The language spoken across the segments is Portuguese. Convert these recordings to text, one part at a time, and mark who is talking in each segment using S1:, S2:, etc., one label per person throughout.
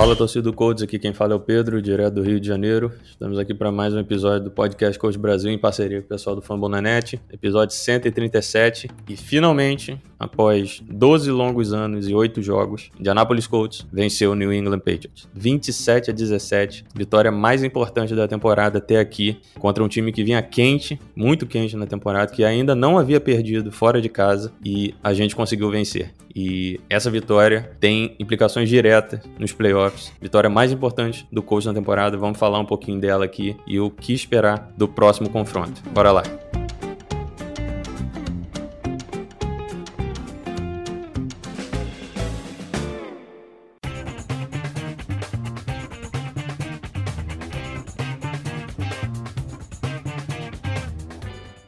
S1: Fala torcida do Colts, aqui quem fala é o Pedro, direto do Rio de Janeiro. Estamos aqui para mais um episódio do podcast Coach Brasil em parceria com o pessoal do Fambonanet, episódio 137. E finalmente, após 12 longos anos e 8 jogos, Indianapolis Colts venceu o New England Patriots. 27 a 17, vitória mais importante da temporada até aqui, contra um time que vinha quente, muito quente na temporada, que ainda não havia perdido fora de casa e a gente conseguiu vencer. E essa vitória tem implicações diretas nos playoffs. Vitória mais importante do coach na temporada. Vamos falar um pouquinho dela aqui e o que esperar do próximo confronto. Bora lá.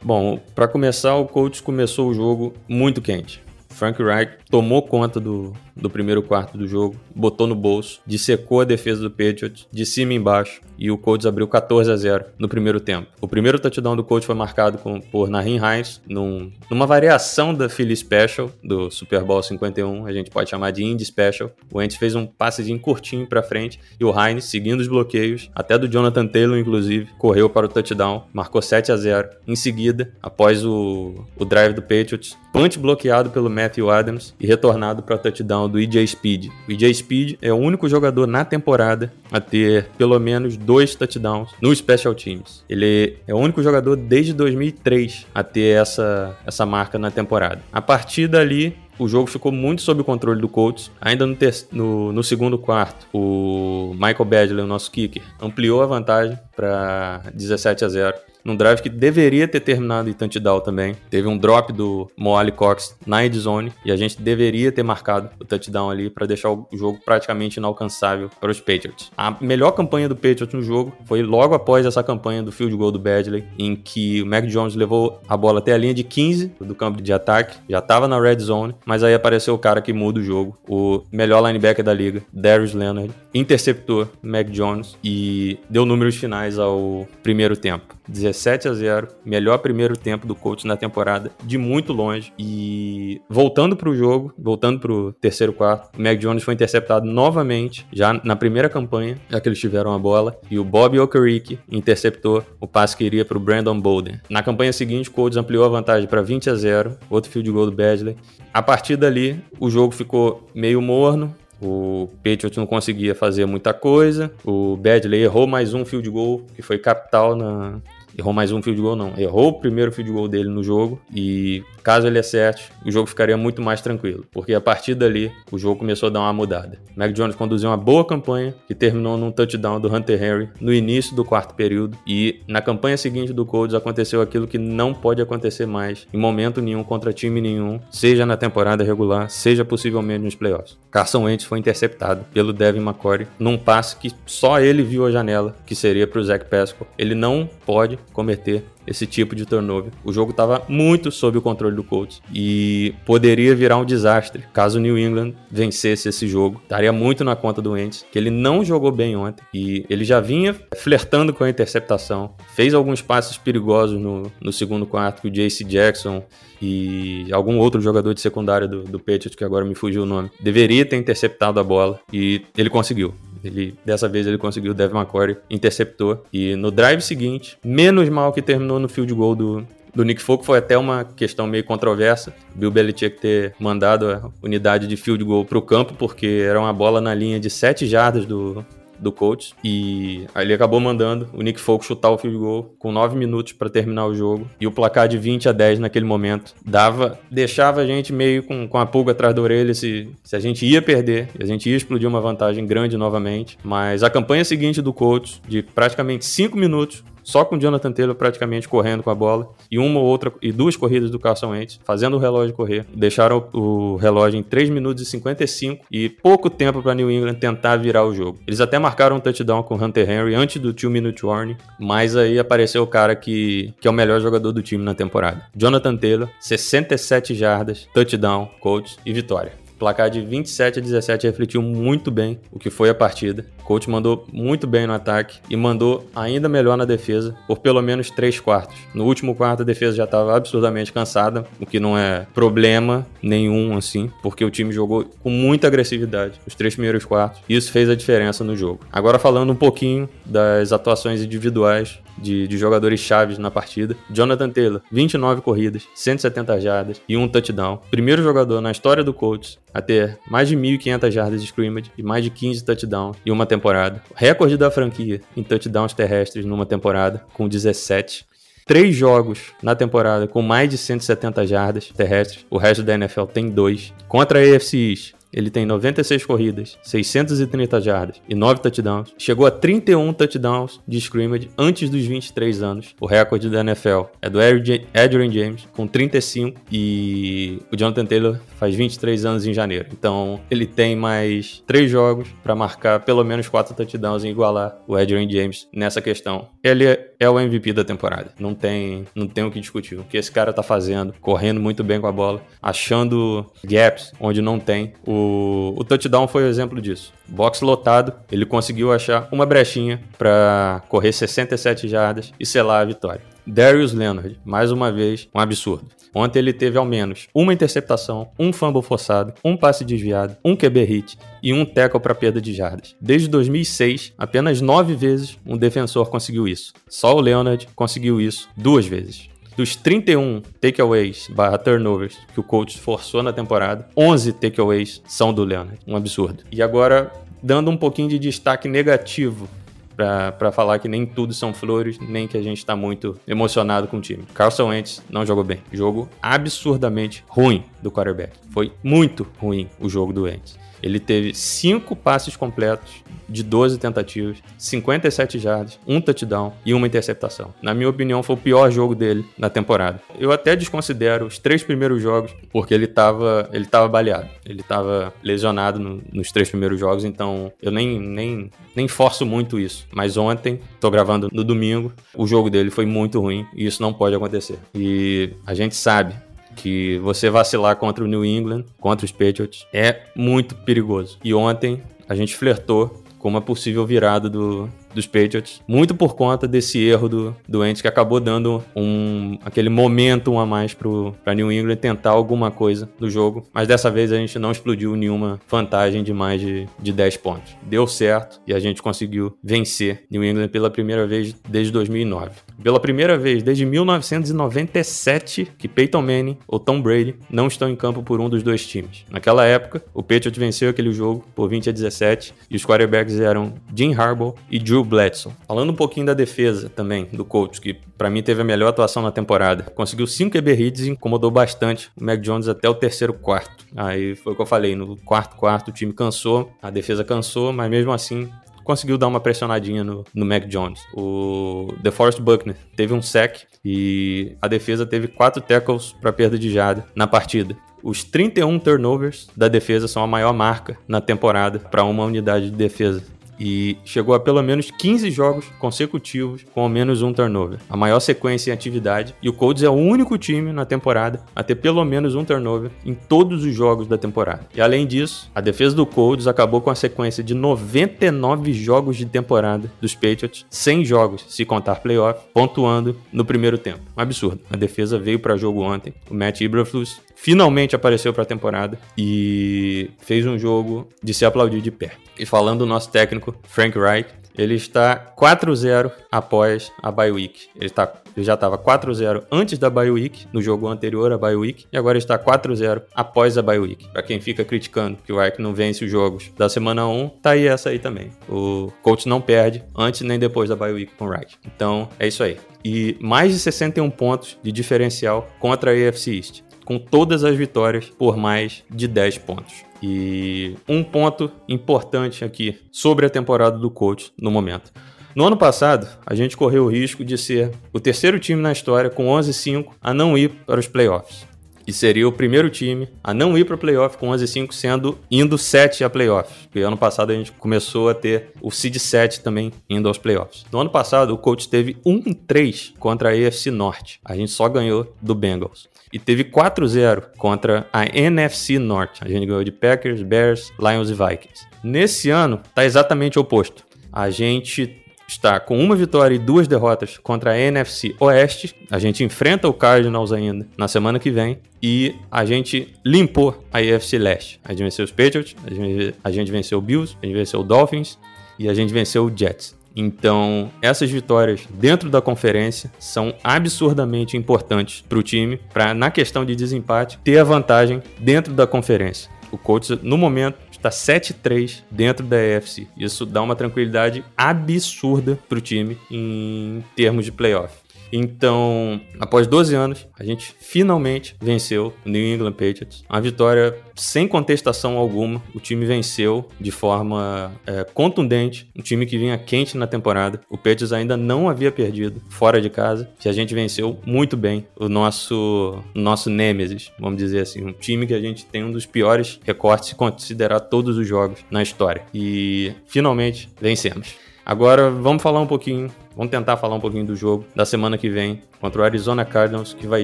S1: Bom, para começar, o coach começou o jogo muito quente. Frank Reich tomou conta do, do primeiro quarto do jogo, botou no bolso, dissecou a defesa do Patriots de cima e embaixo e o Colts abriu 14 a 0 no primeiro tempo. O primeiro touchdown do Colts foi marcado com, por Nahin Hines num, numa variação da Philly Special do Super Bowl 51, a gente pode chamar de Indy Special. O Ents fez um passezinho curtinho para frente e o Hines, seguindo os bloqueios, até do Jonathan Taylor inclusive, correu para o touchdown, marcou 7 a 0. Em seguida, após o, o drive do Patriots, punch bloqueado pelo Matthew Adams e retornado para touchdown do EJ Speed. O EJ Speed é o único jogador na temporada a ter pelo menos dois touchdowns no Special Teams. Ele é o único jogador desde 2003 a ter essa, essa marca na temporada. A partir dali, o jogo ficou muito sob o controle do Colts. Ainda no, no, no, segundo quarto, o Michael Badley, o nosso kicker, ampliou a vantagem para 17 a 0 num drive que deveria ter terminado em touchdown também. Teve um drop do Moali Cox na endzone e a gente deveria ter marcado o touchdown ali para deixar o jogo praticamente inalcançável para os Patriots. A melhor campanha do Patriots no jogo foi logo após essa campanha do field goal do Badley, em que o Mac Jones levou a bola até a linha de 15 do campo de ataque, já estava na red zone, mas aí apareceu o cara que muda o jogo, o melhor linebacker da liga, Darius Leonard, interceptou Mac Jones e deu números finais ao primeiro tempo. 17 a 0, melhor primeiro tempo do Colts na temporada, de muito longe. E voltando para o jogo, voltando para o terceiro quarto, o Mac Jones foi interceptado novamente, já na primeira campanha, já que eles tiveram a bola, e o Bob Okereke interceptou o passe que iria para o Brandon Bolden. Na campanha seguinte, o Colts ampliou a vantagem para 20 a 0, outro field goal do Badley. A partir dali, o jogo ficou meio morno, o Patriots não conseguia fazer muita coisa. O Badley errou mais um field goal, que foi capital na, errou mais um field goal, não. Errou o primeiro field goal dele no jogo e caso ele acerte, o jogo ficaria muito mais tranquilo, porque a partir dali o jogo começou a dar uma mudada. Mac Jones conduziu uma boa campanha que terminou num touchdown do Hunter Henry no início do quarto período e na campanha seguinte do Colts aconteceu aquilo que não pode acontecer mais em momento nenhum contra time nenhum, seja na temporada regular, seja possivelmente nos playoffs. Carson Wentz foi interceptado pelo Devin McCory num passe que só ele viu a janela, que seria para o Zach Pascal. Ele não pode cometer esse tipo de turnover. O jogo estava muito sob o controle do Colts e poderia virar um desastre caso o New England vencesse esse jogo. Estaria muito na conta do Wentz, que ele não jogou bem ontem e ele já vinha flertando com a interceptação. Fez alguns passes perigosos no, no segundo quarto que o JC Jackson e algum outro jogador de secundária do, do Patriots, que agora me fugiu o nome, deveria ter interceptado a bola e ele conseguiu. Ele, dessa vez ele conseguiu, o Devin McCory interceptou. E no drive seguinte, menos mal que terminou no field goal do, do Nick Folk foi até uma questão meio controversa. Bill Belichick ter mandado a unidade de field goal para o campo, porque era uma bola na linha de 7 jardas do, do coach. E aí ele acabou mandando o Nick Folk chutar o field goal com 9 minutos para terminar o jogo. E o placar de 20 a 10 naquele momento dava, deixava a gente meio com, com a pulga atrás da orelha se, se a gente ia perder, a gente ia explodir uma vantagem grande novamente. Mas a campanha seguinte do coach, de praticamente 5 minutos só com o Jonathan Taylor praticamente correndo com a bola e uma ou outra e duas corridas do Carson Wentz, fazendo o relógio correr. Deixaram o relógio em 3 minutos e 55 e pouco tempo para New England tentar virar o jogo. Eles até marcaram um touchdown com o Hunter Henry antes do 2 minute warning, mas aí apareceu o cara que, que é o melhor jogador do time na temporada. Jonathan Taylor, 67 jardas, touchdown, coach e vitória placar de 27 a 17 refletiu muito bem o que foi a partida. O coach mandou muito bem no ataque e mandou ainda melhor na defesa por pelo menos 3 quartos. No último quarto a defesa já estava absurdamente cansada, o que não é problema nenhum assim, porque o time jogou com muita agressividade os três primeiros quartos. E isso fez a diferença no jogo. Agora falando um pouquinho das atuações individuais de, de, jogadores chaves na partida. Jonathan Taylor, 29 corridas, 170 jardas e um touchdown. Primeiro jogador na história do Colts a ter mais de 1.500 jardas de scrimmage e mais de 15 touchdowns em uma temporada. Recorde da franquia em touchdowns terrestres numa temporada, com 17 três jogos na temporada com mais de 170 jardas terrestres. O resto da NFL tem dois. Contra a AFC East, ele tem 96 corridas, 630 jardas e 9 touchdowns. Chegou a 31 touchdowns de scrimmage antes dos 23 anos. O recorde da NFL é do Adrian James com 35 e o Jonathan Taylor faz 23 anos em janeiro. Então ele tem mais 3 jogos para marcar pelo menos 4 touchdowns e igualar o Adrian James nessa questão. Ele é o MVP da temporada. Não tem, não tem o que discutir. O que esse cara tá fazendo, correndo muito bem com a bola, achando gaps onde não tem. O o, touchdown foi o um exemplo disso. Box lotado, ele conseguiu achar uma brechinha para correr 67 jardas e selar a vitória. Darius Leonard, mais uma vez, um absurdo. Ontem ele teve ao menos uma interceptação, um fumble forçado, um passe desviado, um QB hit e um tackle para perda de jardas. Desde 2006, apenas nove vezes um defensor conseguiu isso. Só o Leonard conseguiu isso duas vezes. Dos 31 takeaways barra turnovers que o coach forçou na temporada, 11 takeaways são do Leonard. Um absurdo. E agora, dando um pouquinho de destaque negativo para falar que nem tudo são flores, nem que a gente está muito emocionado com o time. Carlson Wentz não jogou bem. Jogo absurdamente ruim do quarterback. Foi muito ruim o jogo do Wentz. Ele teve cinco passes completos de 12 tentativas, 57 jardas, um touchdown e uma interceptação. Na minha opinião, foi o pior jogo dele na temporada. Eu até desconsidero os três primeiros jogos, porque ele estava ele tava baleado. Ele estava lesionado no, nos três primeiros jogos, então eu nem, nem, nem forço muito isso. Mas ontem, tô gravando no domingo, o jogo dele foi muito ruim e isso não pode acontecer. E a gente sabe que você vacilar contra o New England, contra os Patriots, é muito perigoso. E ontem a gente flertou com uma possível virada do, dos Patriots, muito por conta desse erro do doente que acabou dando um aquele momento a mais para New England tentar alguma coisa do jogo, mas dessa vez a gente não explodiu nenhuma vantagem de mais de, de 10 pontos. Deu certo e a gente conseguiu vencer New England pela primeira vez desde 2009. Pela primeira vez desde 1997 que Peyton Manning ou Tom Brady não estão em campo por um dos dois times. Naquela época, o Patriots venceu aquele jogo por 20 a 17 e os quarterbacks eram Jim Harbaugh e Drew Bledsoe. Falando um pouquinho da defesa também do coach, que para mim teve a melhor atuação na temporada. Conseguiu 5 QB hits e incomodou bastante o Mac Jones até o terceiro quarto. Aí foi o que eu falei, no quarto quarto o time cansou, a defesa cansou, mas mesmo assim conseguiu dar uma pressionadinha no, no Mac Jones. O DeForest Buckner teve um sack e a defesa teve quatro tackles para perda de jarda na partida. Os 31 turnovers da defesa são a maior marca na temporada para uma unidade de defesa e chegou a pelo menos 15 jogos consecutivos com ao menos um turnover, a maior sequência em atividade, e o Colts é o único time na temporada a ter pelo menos um turnover em todos os jogos da temporada. E além disso, a defesa do Colts acabou com a sequência de 99 jogos de temporada dos Patriots, 100 jogos se contar playoff, pontuando no primeiro tempo. Um absurdo. A defesa veio para jogo ontem. O Matt Ibraflus finalmente apareceu para a temporada e fez um jogo de se aplaudir de pé. E falando do nosso técnico, Frank Reich, ele está 4-0 após a bye week. Ele, tá, ele já estava 4-0 antes da bye week, no jogo anterior à bye week, e agora está 4-0 após a bye week. Para quem fica criticando que o Reich não vence os jogos da semana 1, tá aí essa aí também. O coach não perde antes nem depois da bye week com o Reich. Então, é isso aí. E mais de 61 pontos de diferencial contra a AFC East com todas as vitórias por mais de 10 pontos. E um ponto importante aqui sobre a temporada do coach no momento. No ano passado, a gente correu o risco de ser o terceiro time na história com 11-5 a não ir para os playoffs. E seria o primeiro time a não ir para o playoff com 11-5, sendo indo 7 a playoffs. Porque ano passado a gente começou a ter o seed 7 também indo aos playoffs. No ano passado, o coach teve 1-3 contra a AFC Norte. A gente só ganhou do Bengals e teve 4-0 contra a NFC Norte. A gente ganhou de Packers, Bears, Lions e Vikings. Nesse ano, tá exatamente o oposto. A gente está com uma vitória e duas derrotas contra a NFC Oeste. A gente enfrenta o Cardinals ainda na semana que vem. E a gente limpou a AFC Leste. A gente venceu os Patriots, a gente, a gente venceu o Bills, a gente venceu o Dolphins e a gente venceu o Jets. Então, essas vitórias dentro da conferência são absurdamente importantes para o time, para na questão de desempate ter a vantagem dentro da conferência. O Colts, no momento, está 7-3 dentro da AFC. Isso dá uma tranquilidade absurda para o time em termos de playoff. Então, após 12 anos, a gente finalmente venceu o New England Patriots. Uma vitória sem contestação alguma. O time venceu de forma é, contundente. Um time que vinha quente na temporada. O Patriots ainda não havia perdido fora de casa. E a gente venceu muito bem o nosso, nosso Nemesis, vamos dizer assim. Um time que a gente tem um dos piores recortes se considerar todos os jogos na história. E finalmente vencemos. Agora vamos falar um pouquinho, vamos tentar falar um pouquinho do jogo da semana que vem contra o Arizona Cardinals, que vai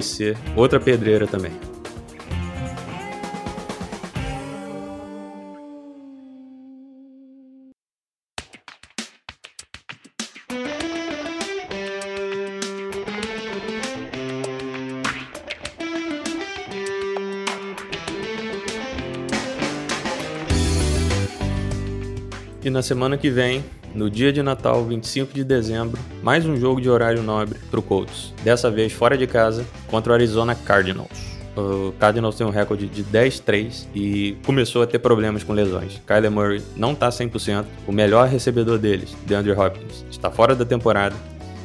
S1: ser outra pedreira também. E na semana que vem no dia de Natal, 25 de dezembro, mais um jogo de horário nobre para o Colts. Dessa vez fora de casa contra o Arizona Cardinals. O Cardinals tem um recorde de 10-3 e começou a ter problemas com lesões. Kyler Murray não está 100%. O melhor recebedor deles, DeAndre Hopkins, está fora da temporada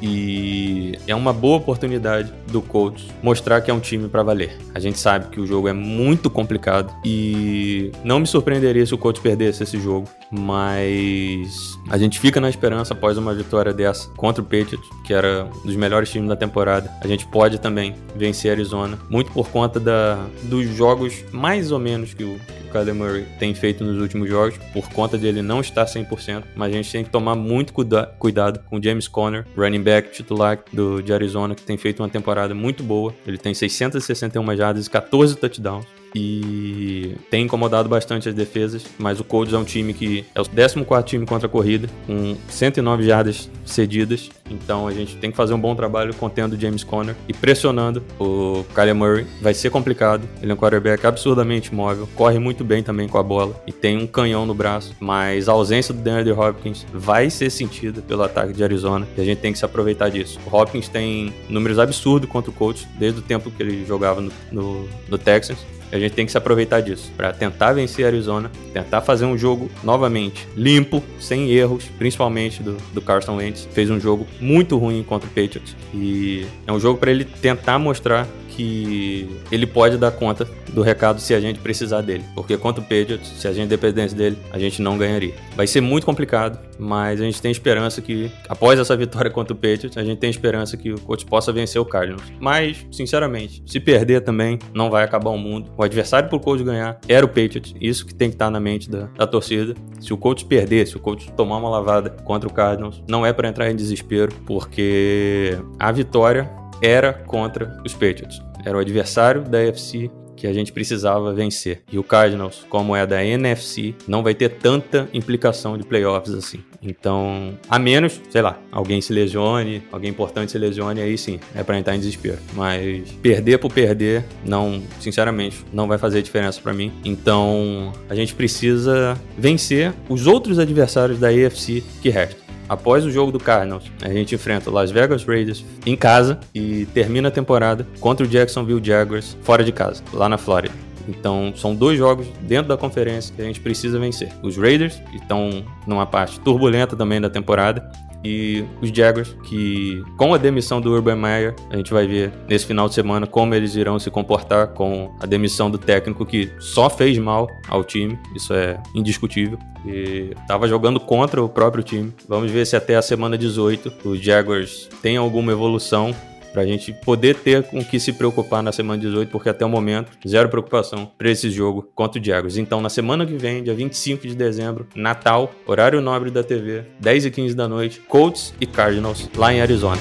S1: e é uma boa oportunidade do Colts mostrar que é um time para valer. A gente sabe que o jogo é muito complicado e não me surpreenderia se o Colts perdesse esse jogo, mas a gente fica na esperança após uma vitória dessa contra o Patriots, que era um dos melhores times da temporada. A gente pode também vencer Arizona, muito por conta da, dos jogos mais ou menos que o, que Kyler Murray tem feito nos últimos jogos, por conta de ele não estar 100%, mas a gente tem que tomar muito cuida cuidado com James Conner, running back titular do, de Arizona, que tem feito uma temporada muito boa. Ele tem 661 jardas e 14 touchdowns e tem incomodado bastante as defesas, mas o Colts é um time que é o 14 time contra a corrida, com 109 jardas cedidas, então a gente tem que fazer um bom trabalho contendo o James Conner e pressionando o Kyler Murray. Vai ser complicado, ele é um quarterback absurdamente móvel, corre muito bem também com a bola e tem um canhão no braço, mas a ausência do DeAndre Hopkins vai ser sentida pelo ataque de Arizona e a gente tem que se aproveitar disso. O Hopkins tem números absurdos contra o Colts desde o tempo que ele jogava no, no, no Texans a gente tem que se aproveitar disso para tentar vencer a Arizona, tentar fazer um jogo novamente limpo, sem erros, principalmente do, do Carson Wentz. Fez um jogo muito ruim contra o Patriots e é um jogo para ele tentar mostrar que ele pode dar conta do recado se a gente precisar dele. Porque contra o Patriots, se a gente dependesse dele, a gente não ganharia. Vai ser muito complicado, mas a gente tem esperança que, após essa vitória contra o Patriots, a gente tem esperança que o coach possa vencer o Cardinals. Mas, sinceramente, se perder também, não vai acabar o mundo. O adversário pro coach ganhar era o Patriots. Isso que tem que estar na mente da, da torcida. Se o coach perder, se o coach tomar uma lavada contra o Cardinals, não é para entrar em desespero, porque a vitória era contra os Patriots. Era o adversário da AFC que a gente precisava vencer. E o Cardinals, como é da NFC, não vai ter tanta implicação de playoffs assim. Então, a menos, sei lá, alguém se lesione, alguém importante se lesione, aí sim, é para entrar em desespero. Mas perder por perder, não, sinceramente, não vai fazer diferença para mim. Então, a gente precisa vencer os outros adversários da AFC que restam após o jogo do Cardinals, a gente enfrenta o Las Vegas Raiders em casa e termina a temporada contra o Jacksonville Jaguars fora de casa, lá na Flórida. Então, são dois jogos dentro da conferência que a gente precisa vencer. Os Raiders, que estão numa parte turbulenta também da temporada, e os Jaguars, que com a demissão do Urban Meyer, a gente vai ver nesse final de semana como eles irão se comportar com a demissão do técnico que só fez mal ao time, isso é indiscutível. E estava jogando contra o próprio time. Vamos ver se até a semana 18 os Jaguars têm alguma evolução para a gente poder ter com que se preocupar na semana 18, porque até o momento, zero preocupação para esse jogo contra o Jaguars. Então, na semana que vem, dia 25 de dezembro, Natal, horário nobre da TV, 10 e 15 da noite, Colts e Cardinals, lá em Arizona.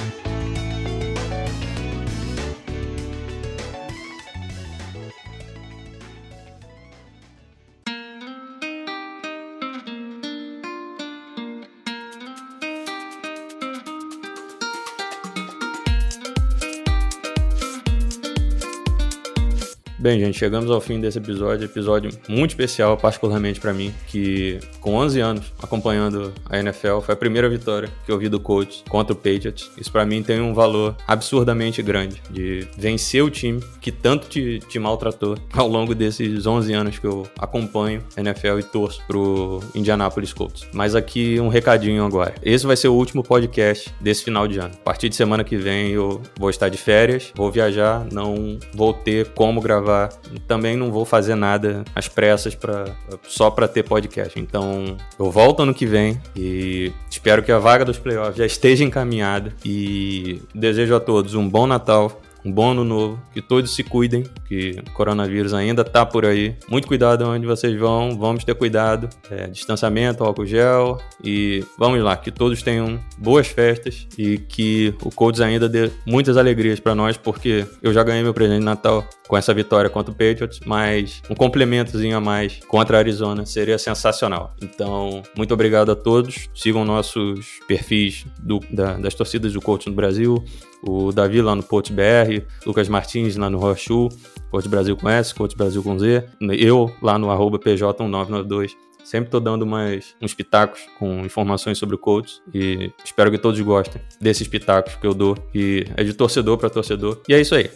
S1: Bem, gente, chegamos ao fim desse episódio, episódio muito especial, particularmente para mim, que com 11 anos acompanhando a NFL, foi a primeira vitória que eu vi do coach contra o Patriots. Isso para mim tem um valor absurdamente grande de vencer o time que tanto te, te maltratou ao longo desses 11 anos que eu acompanho a NFL e torço pro Indianapolis Colts. Mas aqui um recadinho agora. Esse vai ser o último podcast desse final de ano. A partir de semana que vem eu vou estar de férias, vou viajar, não vou ter como gravar gravar. Também não vou fazer nada às pressas para só para ter podcast. Então, eu volto ano que vem e espero que a vaga dos playoffs já esteja encaminhada e desejo a todos um bom Natal, um bom ano novo, que todos se cuidem, que o coronavírus ainda tá por aí. Muito cuidado onde vocês vão, vamos ter cuidado, é, distanciamento, álcool gel e vamos lá, que todos tenham boas festas e que o Colts ainda dê muitas alegrias para nós, porque eu já ganhei meu presente de Natal com essa vitória contra o Patriots, mas um complementozinho a mais contra a Arizona seria sensacional. Então, muito obrigado a todos. Sigam nossos perfis do, da, das torcidas do Colts no Brasil, o Davi lá no Post BR, Lucas Martins lá no Rochu, Coach Brasil com S, Coach Brasil com Z, eu lá no arroba PJ1992. Sempre tô dando mais uns pitacos com informações sobre o coach e espero que todos gostem desses pitacos que eu dou, que é de torcedor para torcedor. E é isso aí.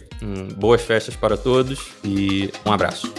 S1: boas festas para todos e um abraço.